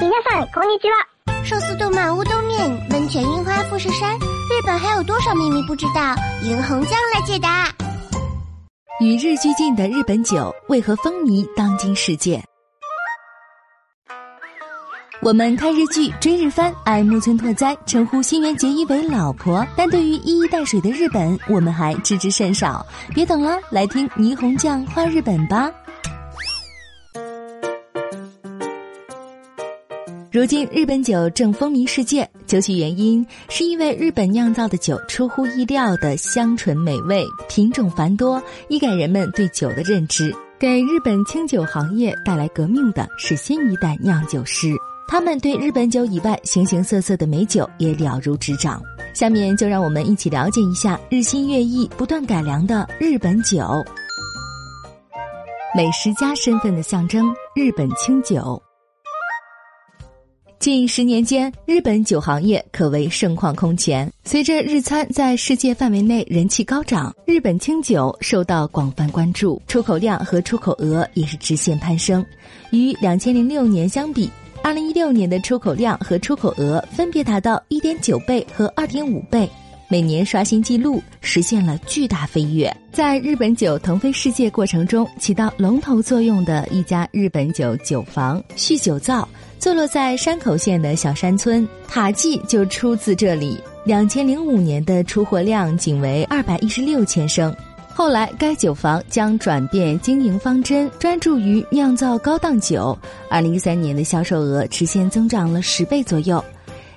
皆さんこんにちは。寿司、动漫、乌冬面、温泉、樱花、富士山，日本还有多少秘密不知道？银红酱来解答。与日俱进的日本酒为何风靡当今世界？我们看日剧、追日番，爱木村拓哉，称呼新垣结衣为老婆，但对于一衣带水的日本，我们还知之甚少。别等了，来听霓虹酱画日本吧。 如今日本酒正风靡世界，究其原因，是因为日本酿造的酒出乎意料的香醇美味，品种繁多，一改人们对酒的认知。给日本清酒行业带来革命的是新一代酿酒师。他们对日本酒以外形形色色的美酒也了如指掌。下面就让我们一起了解一下日新月异、不断改良的日本酒。美食家身份的象征——日本清酒。近十年间，日本酒行业可谓盛况空前。随着日餐在世界范围内人气高涨，日本清酒受到广泛关注，出口量和出口额也是直线攀升。与两千零六年相比，二零一六年的出口量和出口额分别达到一点九倍和二点五倍，每年刷新纪录，实现了巨大飞跃。在日本酒腾飞世界过程中，起到龙头作用的一家日本酒酒房续酒造，坐落在山口县的小山村，塔记就出自这里。两千零五年的出货量仅为二百一十六千升。后来，该酒房将转变经营方针，专注于酿造高档酒。二零一三年的销售额直线增长了十倍左右。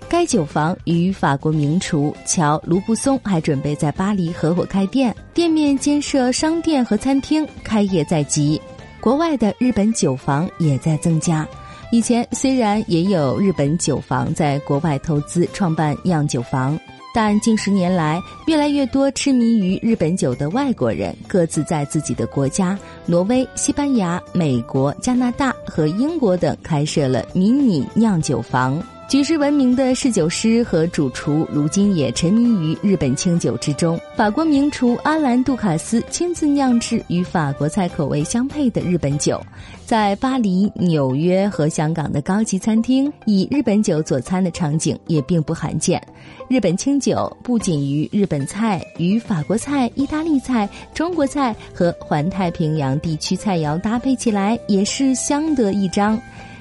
该酒房与法国名厨乔·卢布松还准备在巴黎合伙开店，店面兼设商店和餐厅，开业在即。国外的日本酒房也在增加。以前虽然也有日本酒房在国外投资创办酿酒房。但近十年来，越来越多痴迷于日本酒的外国人，各自在自己的国家——挪威、西班牙、美国、加拿大和英国等开设了迷你酿酒房。举世闻名的侍酒师和主厨，如今也沉迷于日本清酒之中。法国名厨阿兰·杜卡斯亲自酿制与法国菜口味相配的日本酒，在巴黎、纽约和香港的高级餐厅以日本酒佐餐的场景也并不罕见。日本清酒不仅与日本菜、与法国菜、意大利菜、中国菜和环太平洋地区菜肴搭配起来，也是相得益彰。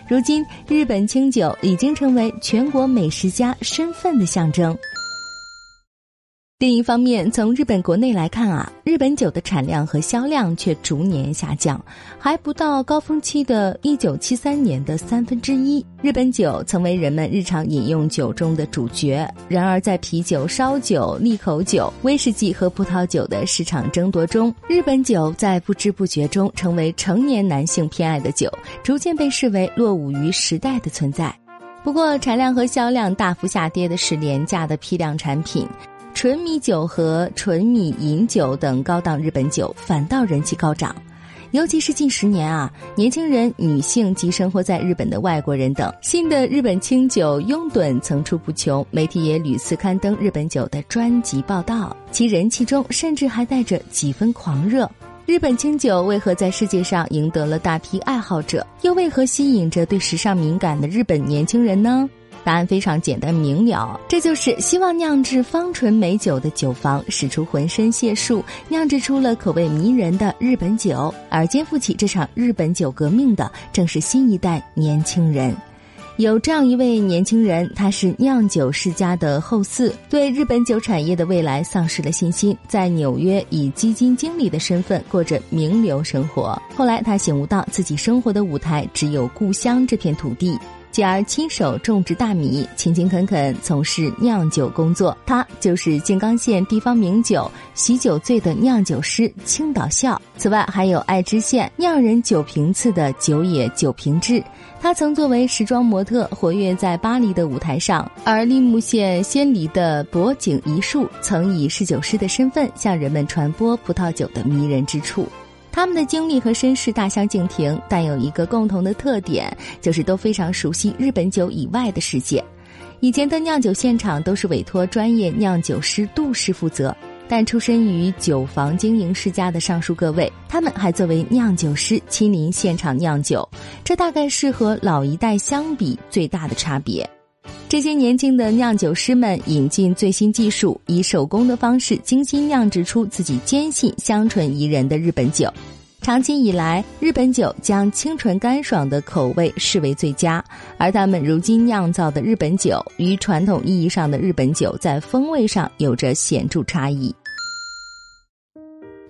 如今，日本清酒已经成为全国美食家身份的象征。另一方面，从日本国内来看啊，日本酒的产量和销量却逐年下降，还不到高峰期的1973年的三分之一。日本酒曾为人们日常饮用酒中的主角，然而在啤酒、烧酒、利口酒、威士忌和葡萄酒的市场争夺中，日本酒在不知不觉中成为成年男性偏爱的酒，逐渐被视为落伍于时代的存在。不过，产量和销量大幅下跌的是廉价的批量产品。纯米酒和纯米饮酒等高档日本酒反倒人气高涨，尤其是近十年啊，年轻人、女性及生活在日本的外国人等，新的日本清酒拥趸层出不穷，媒体也屡次刊登日本酒的专辑报道，其人气中甚至还带着几分狂热。日本清酒为何在世界上赢得了大批爱好者，又为何吸引着对时尚敏感的日本年轻人呢？答案非常简单明了，这就是希望酿制芳醇美酒的酒房使出浑身解数，酿制出了口味迷人的日本酒。而肩负起这场日本酒革命的，正是新一代年轻人。有这样一位年轻人，他是酿酒世家的后嗣，对日本酒产业的未来丧失了信心，在纽约以基金经理的身份过着名流生活。后来他醒悟到，自己生活的舞台只有故乡这片土地。继而亲手种植大米，勤勤恳恳从事酿酒工作。他就是静冈县地方名酒“喜酒醉”的酿酒师青岛孝。此外，还有爱知县酿人酒瓶次的酒野酒瓶制。他曾作为时装模特活跃在巴黎的舞台上，而立木县仙梨的博景一树曾以侍酒师的身份向人们传播葡萄酒的迷人之处。他们的经历和身世大相径庭，但有一个共同的特点，就是都非常熟悉日本酒以外的世界。以前的酿酒现场都是委托专业酿酒师杜师负责，但出身于酒坊经营世家的上述各位，他们还作为酿酒师亲临现场酿酒，这大概是和老一代相比最大的差别。这些年轻的酿酒师们引进最新技术，以手工的方式精心酿制出自己坚信香醇宜人的日本酒。长期以来，日本酒将清纯干爽的口味视为最佳，而他们如今酿造的日本酒与传统意义上的日本酒在风味上有着显著差异。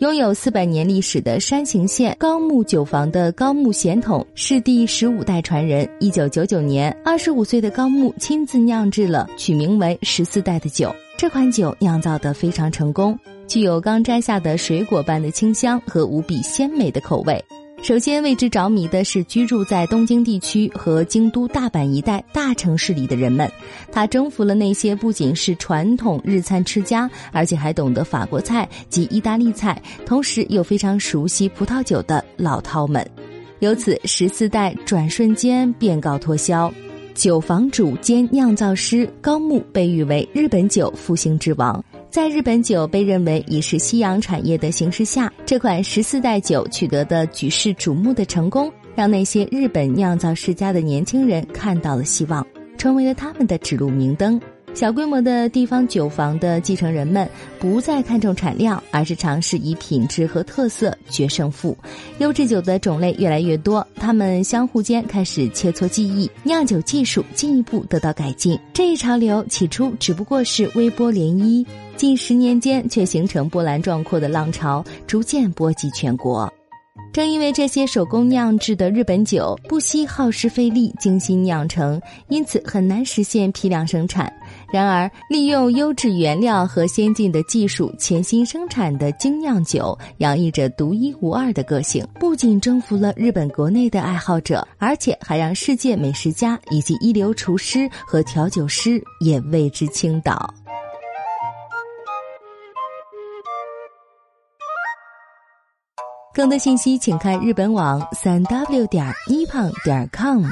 拥有四百年历史的山形县高木酒坊的高木贤统是第十五代传人。一九九九年，二十五岁的高木亲自酿制了取名为“十四代”的酒。这款酒酿造的非常成功，具有刚摘下的水果般的清香和无比鲜美的口味。首先为之着迷的是居住在东京地区和京都、大阪一带大城市里的人们，他征服了那些不仅是传统日餐吃家，而且还懂得法国菜及意大利菜，同时又非常熟悉葡萄酒的老饕们。由此，十四代转瞬间便告脱销。酒坊主兼酿造师高木被誉为日本酒复兴之王。在日本酒被认为已是夕阳产业的形势下，这款十四代酒取得的举世瞩目的成功，让那些日本酿造世家的年轻人看到了希望，成为了他们的指路明灯。小规模的地方酒坊的继承人们不再看重产量，而是尝试以品质和特色决胜负。优质酒的种类越来越多，他们相互间开始切磋技艺，酿酒技术进一步得到改进。这一潮流起初只不过是微波涟漪，近十年间却形成波澜壮阔的浪潮，逐渐波及全国。正因为这些手工酿制的日本酒不惜耗时费力精心酿成，因此很难实现批量生产。然而，利用优质原料和先进的技术潜心生产的精酿酒，洋溢着独一无二的个性，不仅征服了日本国内的爱好者，而且还让世界美食家以及一流厨师和调酒师也为之倾倒。更多信息，请看日本网三 w 点一胖点 com。